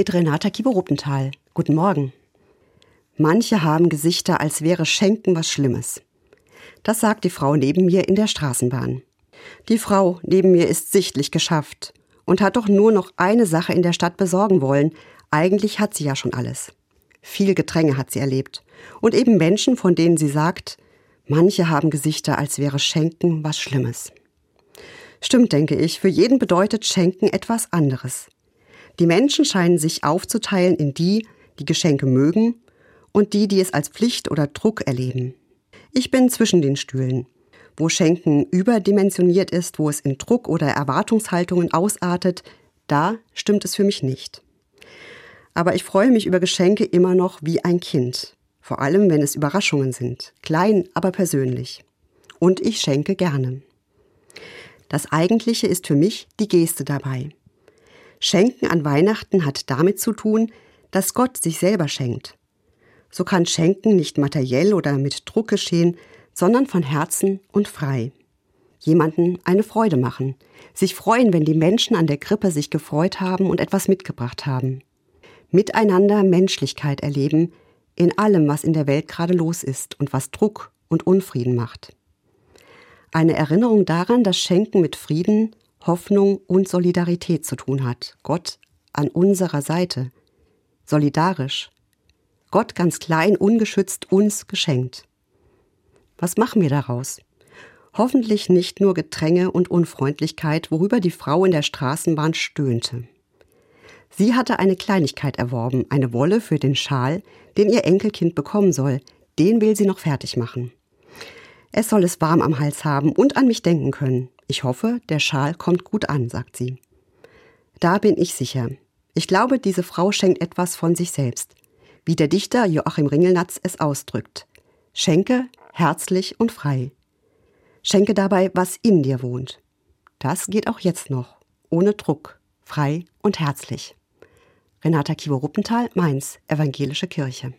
mit Renata Kieber-Ruppenthal. Guten Morgen. Manche haben Gesichter, als wäre Schenken was Schlimmes. Das sagt die Frau neben mir in der Straßenbahn. Die Frau neben mir ist sichtlich geschafft und hat doch nur noch eine Sache in der Stadt besorgen wollen. Eigentlich hat sie ja schon alles. Viel Gedränge hat sie erlebt. Und eben Menschen, von denen sie sagt, manche haben Gesichter, als wäre Schenken was Schlimmes. Stimmt, denke ich, für jeden bedeutet Schenken etwas anderes. Die Menschen scheinen sich aufzuteilen in die, die Geschenke mögen und die, die es als Pflicht oder Druck erleben. Ich bin zwischen den Stühlen. Wo Schenken überdimensioniert ist, wo es in Druck oder Erwartungshaltungen ausartet, da stimmt es für mich nicht. Aber ich freue mich über Geschenke immer noch wie ein Kind. Vor allem, wenn es Überraschungen sind. Klein, aber persönlich. Und ich schenke gerne. Das Eigentliche ist für mich die Geste dabei. Schenken an Weihnachten hat damit zu tun, dass Gott sich selber schenkt. So kann Schenken nicht materiell oder mit Druck geschehen, sondern von Herzen und frei. Jemanden eine Freude machen, sich freuen, wenn die Menschen an der Krippe sich gefreut haben und etwas mitgebracht haben. Miteinander Menschlichkeit erleben in allem, was in der Welt gerade los ist und was Druck und Unfrieden macht. Eine Erinnerung daran, dass Schenken mit Frieden, Hoffnung und Solidarität zu tun hat. Gott an unserer Seite. Solidarisch. Gott ganz klein, ungeschützt uns geschenkt. Was machen wir daraus? Hoffentlich nicht nur Gedränge und Unfreundlichkeit, worüber die Frau in der Straßenbahn stöhnte. Sie hatte eine Kleinigkeit erworben, eine Wolle für den Schal, den ihr Enkelkind bekommen soll. Den will sie noch fertig machen. Es soll es warm am Hals haben und an mich denken können. Ich hoffe, der Schal kommt gut an, sagt sie. Da bin ich sicher. Ich glaube, diese Frau schenkt etwas von sich selbst, wie der Dichter Joachim Ringelnatz es ausdrückt. Schenke herzlich und frei. Schenke dabei, was in dir wohnt. Das geht auch jetzt noch, ohne Druck, frei und herzlich. Renata Kivo-Ruppenthal, Mainz, Evangelische Kirche.